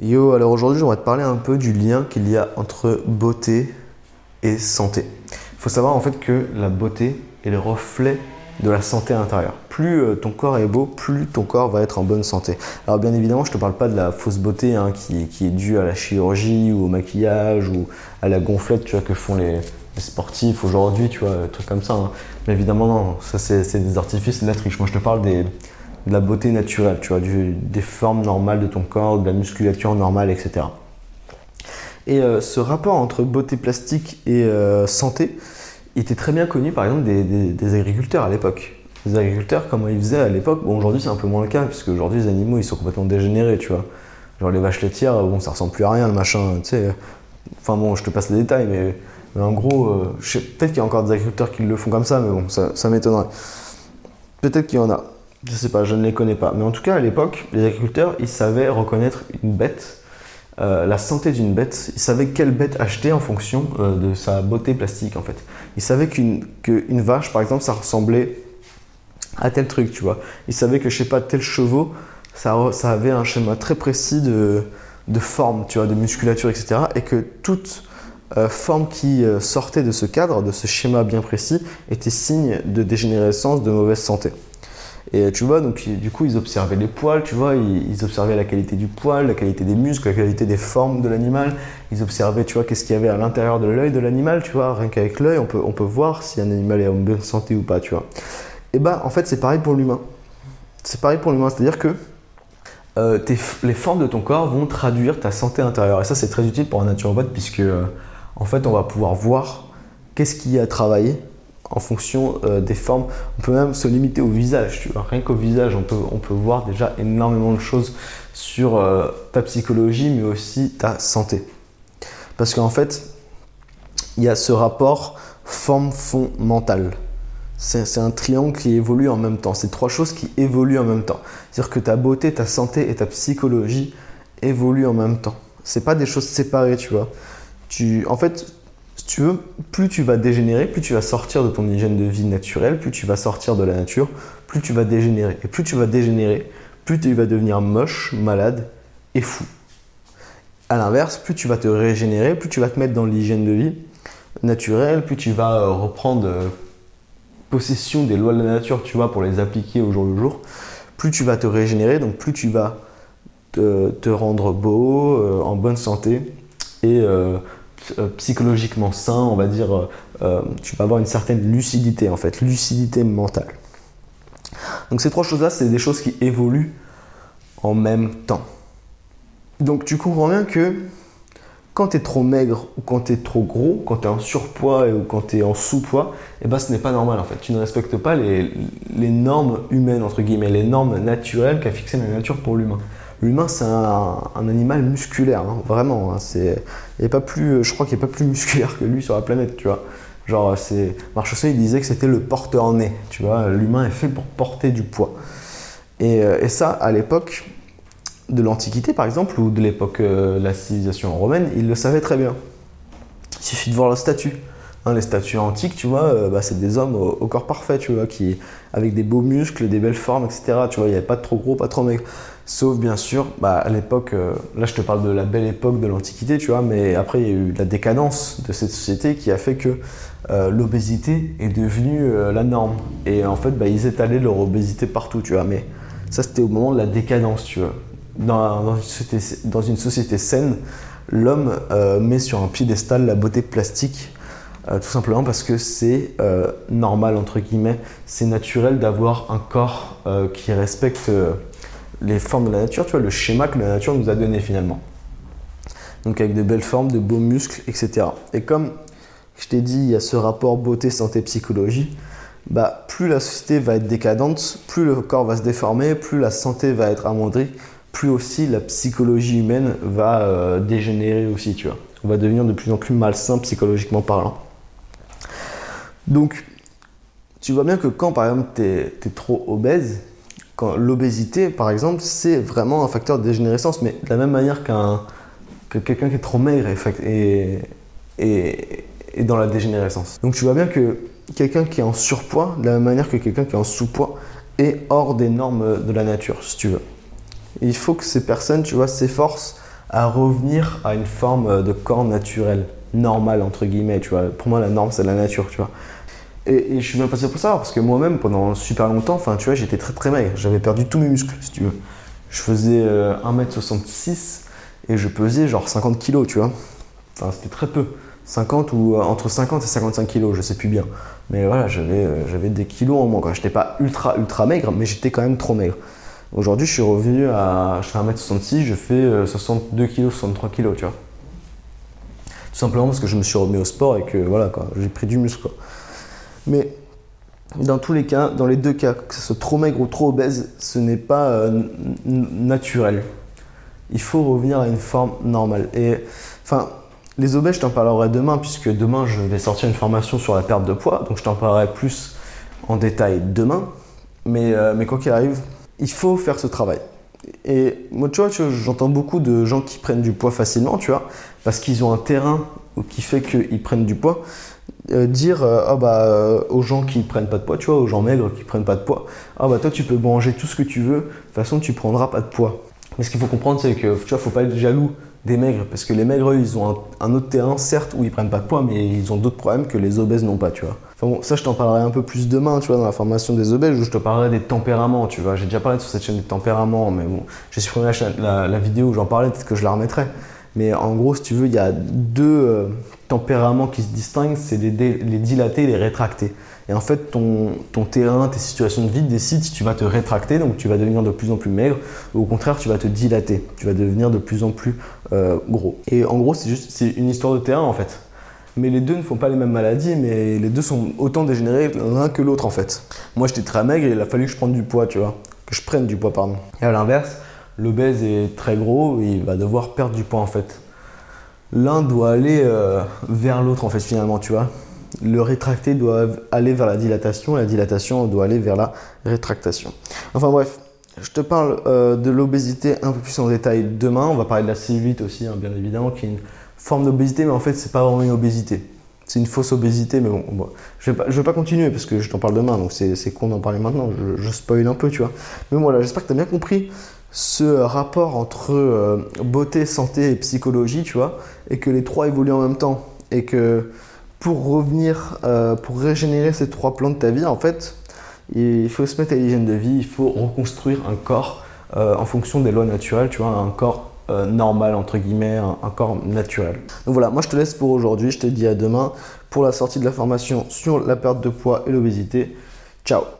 Yo, alors aujourd'hui, j'aimerais te parler un peu du lien qu'il y a entre beauté et santé. Il faut savoir en fait que la beauté est le reflet de la santé intérieure. Plus euh, ton corps est beau, plus ton corps va être en bonne santé. Alors bien évidemment, je ne te parle pas de la fausse beauté hein, qui, est due à la chirurgie ou au maquillage ou à la gonflette tu vois, que font les, sportifs aujourd'hui, tu vois, trucs comme ça. Hein. Mais évidemment, non, ça c'est des artifices, de la triche. Moi, je te parle des, de la beauté naturelle, tu vois, des formes normales de ton corps, de la musculature normale, etc. Et euh, ce rapport entre beauté plastique et euh, santé était très bien connu, par exemple, des, agriculteurs à l'époque. Les agriculteurs, comment ils faisaient à l'époque, bon, aujourd'hui c'est un peu moins le cas, puisque aujourd'hui les animaux ils sont complètement dégénérés, tu vois. Genre les vaches laitières, bon, ça ressemble plus à rien, le machin, tu sais. Enfin bon, je te passe les détails, mais, en gros, euh, peut-être qu'il y a encore des agriculteurs qui le font comme ça, mais bon, ça, ça m'étonnerait. Peut-être qu'il y en a. Je sais pas, je ne les connais pas. Mais en tout cas, à l'époque, les agriculteurs, ils savaient reconnaître une bête, euh, la santé d'une bête. Ils savaient quelle bête acheter en fonction euh, de sa beauté plastique, en fait. Ils savaient qu'une vache, par exemple, ça ressemblait à tel truc, tu vois. Ils savaient que, je sais pas, tel chevaux, ça, avait un schéma très précis de, de, forme, tu vois, de musculature, etc. Et que toute euh, forme qui sortait de ce cadre, de ce schéma bien précis, était signe de dégénérescence, de mauvaise santé. Et tu vois, donc du coup, ils observaient les poils, tu vois, ils, observaient la qualité du poil, la qualité des muscles, la qualité des formes de l'animal. Ils observaient, tu vois, qu'est-ce qu'il y avait à l'intérieur de l'œil de l'animal, tu vois. Rien qu'avec l'œil, on peut, on peut voir si un animal est en bonne santé ou pas, tu vois. Et bah, en fait, c'est pareil pour l'humain. C'est pareil pour l'humain, c'est-à-dire que euh, les formes de ton corps vont traduire ta santé intérieure. Et ça, c'est très utile pour un naturopathe, puisque euh, en fait, on va pouvoir voir qu'est-ce qui y a à travailler en fonction euh, des formes. On peut même se limiter au visage. Tu vois. Rien qu'au visage, on peut, on peut voir déjà énormément de choses sur euh, ta psychologie, mais aussi ta santé. Parce qu'en fait, il y a ce rapport forme-fond mental. C'est un triangle qui évolue en même temps. C'est trois choses qui évoluent en même temps. C'est-à-dire que ta beauté, ta santé et ta psychologie évoluent en même temps. C'est pas des choses séparées, tu vois. Tu, en fait, tu veux, plus tu vas dégénérer, plus tu vas sortir de ton hygiène de vie naturelle, plus tu vas sortir de la nature, plus tu vas dégénérer. Et plus tu vas dégénérer, plus tu vas devenir moche, malade et fou. A l'inverse, plus tu vas te régénérer, plus tu vas te mettre dans l'hygiène de vie naturelle, plus tu vas euh, reprendre euh, possession des lois de la nature, tu vois, pour les appliquer au jour le jour, plus tu vas te régénérer, donc plus tu vas te, rendre beau, euh, en bonne santé et euh, psychologiquement sain, on va dire, euh, euh, tu vas avoir une certaine lucidité en fait, lucidité mentale. Donc ces trois choses-là, c'est des choses qui évoluent en même temps. Donc tu comprends bien que quand tu es trop maigre ou quand tu es trop gros, quand tu es en surpoids ou quand tu es en sous-poids, eh ben, ce n'est pas normal en fait. Tu ne respectes pas les, les normes humaines, entre guillemets, les normes naturelles qu'a fixées la nature pour l'humain. L'humain, c'est un, animal musculaire, hein, vraiment. Hein, c'est, pas plus, je crois qu'il n'est pas plus musculaire que lui sur la planète, tu vois. Genre, c'est, il disait que c'était le porteur-né, tu vois. L'humain est fait pour porter du poids. Et, euh, ça, à l'époque de l'Antiquité, par exemple, ou de l'époque euh, de la civilisation romaine, il le savait très bien. Il suffit de voir la statue. Hein, les statues antiques, tu vois, euh, bah, c'est des hommes au, corps parfait, tu vois, qui, avec des beaux muscles, des belles formes, etc. Tu vois, il n'y avait pas de trop gros, pas trop maigre. Sauf bien sûr, bah, à l'époque, euh, là je te parle de la belle époque de l'Antiquité, tu vois, mais après il y a eu la décadence de cette société qui a fait que euh, l'obésité est devenue la norme. Et en fait, bah, ils étalaient leur obésité partout, tu vois. Mais ça c'était au moment de la décadence, tu vois. Dans, une, société, dans une, société, saine, l'homme met sur un piédestal la beauté plastique. Tout simplement parce que c'est normal, entre guillemets, c'est naturel d'avoir un corps qui respecte les formes de la nature, tu vois, le schéma que la nature nous a donné finalement. Donc avec de belles formes, de beaux muscles, etc. Et comme je t'ai dit, il y a ce rapport beauté, santé, psychologie, bah, plus la société va être décadente, plus le corps va se déformer, plus la santé va être amoindrie, plus aussi la psychologie humaine va euh, dégénérer aussi, tu vois. On va devenir de plus en plus malsain psychologiquement parlant. Donc, tu vois bien que quand par exemple tu es, trop obèse, l'obésité, par exemple, c'est vraiment un facteur de dégénérescence, mais de la même manière que quelqu'un qui est trop maigre est, est, dans la dégénérescence. Donc tu vois bien que quelqu'un qui est en surpoids, de la même manière que quelqu'un qui est en sous-poids, est hors des normes de la nature, si tu veux. il faut que ces personnes, tu vois, s'efforcent à revenir à une forme de corps naturel, normal entre guillemets, tu vois. Pour moi, la norme, c'est la nature, tu vois. Et, je suis bien passé pour ça, parce que moi-même, pendant super longtemps, enfin, tu vois, j'étais très très maigre. J'avais perdu tous mes muscles, si tu veux. Je faisais 1m66 et je pesais genre 50 kg, tu vois. Enfin, c'était très peu. 50 ou euh, entre 50 et 55 kilos, je sais plus bien. Mais voilà, j'avais euh, des kilos en moins. Je n'étais pas ultra ultra maigre, mais j'étais quand même trop maigre. Aujourd'hui, je suis revenu à. Je fais 1m66, je fais 62 kg, 63 kg, tu vois. Tout simplement parce que je me suis remis au sport et que voilà, quoi, j'ai pris du muscle, Mais dans tous les cas, dans les deux cas, que ce soit trop maigre ou trop obèse, ce n'est pas euh, naturel. Il faut revenir à une forme normale. Et enfin, les obèses, je t'en parlerai demain, puisque demain, je vais sortir une formation sur la perte de poids. Donc, je t'en parlerai plus en détail demain. Mais, euh, mais quoi qu'il arrive, il faut faire ce travail. Et moi, tu vois, j'entends beaucoup de gens qui prennent du poids facilement, tu vois, parce qu'ils ont un terrain qui fait qu'ils prennent du poids. Euh, dire euh, ah bah, euh, aux gens qui prennent pas de poids, tu vois, aux gens maigres qui prennent pas de poids, ah bah toi tu peux manger tout ce que tu veux, de toute façon tu prendras pas de poids. Mais ce qu'il faut comprendre, c'est que tu vois, faut pas être jaloux des maigres, parce que les maigres, eux, ils ont un, autre terrain, certes, où ils prennent pas de poids, mais ils ont d'autres problèmes que les obèses n'ont pas, tu vois. Enfin bon, ça, je t'en parlerai un peu plus demain, tu vois, dans la formation des obèses, où je te parlerai des tempéraments, tu vois. J'ai déjà parlé sur cette chaîne des tempéraments, mais bon, j'ai supprimé la, la, vidéo où j'en parlais, peut-être que je la remettrai. Mais en gros, si tu veux, il y a deux euh, tempéraments qui se distinguent, c'est les, les dilatés et les rétractés. Et en fait, ton, terrain, tes situations de vie décident si tu vas te rétracter, donc tu vas devenir de plus en plus maigre, ou au contraire, tu vas te dilater, tu vas devenir de plus en plus euh, gros. Et en gros, c'est juste une histoire de terrain en fait. Mais les deux ne font pas les mêmes maladies, mais les deux sont autant dégénérés l'un que l'autre en fait. Moi, j'étais très maigre et il a fallu que je prenne du poids, tu vois. Que je prenne du poids, pardon. Et à l'inverse, l'obèse est très gros et il va devoir perdre du poids en fait. L'un doit aller euh, vers l'autre en fait finalement, tu vois le rétracté doit aller vers la dilatation et la dilatation doit aller vers la rétractation. Enfin bref, je te parle euh, de l'obésité un peu plus en détail demain. On va parler de la cellulite aussi, hein, bien évidemment, qui est une forme d'obésité, mais en fait, c'est pas vraiment une obésité. C'est une fausse obésité, mais bon, je, vais vais pas continuer parce que je t'en parle demain, donc c'est con d'en parler maintenant. Je, je, spoil un peu, tu vois. Mais voilà, j'espère que tu as bien compris ce rapport entre euh, beauté, santé et psychologie, tu vois, et que les trois évoluent en même temps. Et que pour revenir, euh, pour régénérer ces trois plans de ta vie, en fait, il faut se mettre à l'hygiène de vie, il faut reconstruire un corps euh, en fonction des lois naturelles, tu vois, un corps normal, entre guillemets, un, corps naturel. Donc voilà, moi je te laisse pour aujourd'hui, je te dis à demain pour la sortie de la formation sur la perte de poids et l'obésité. Ciao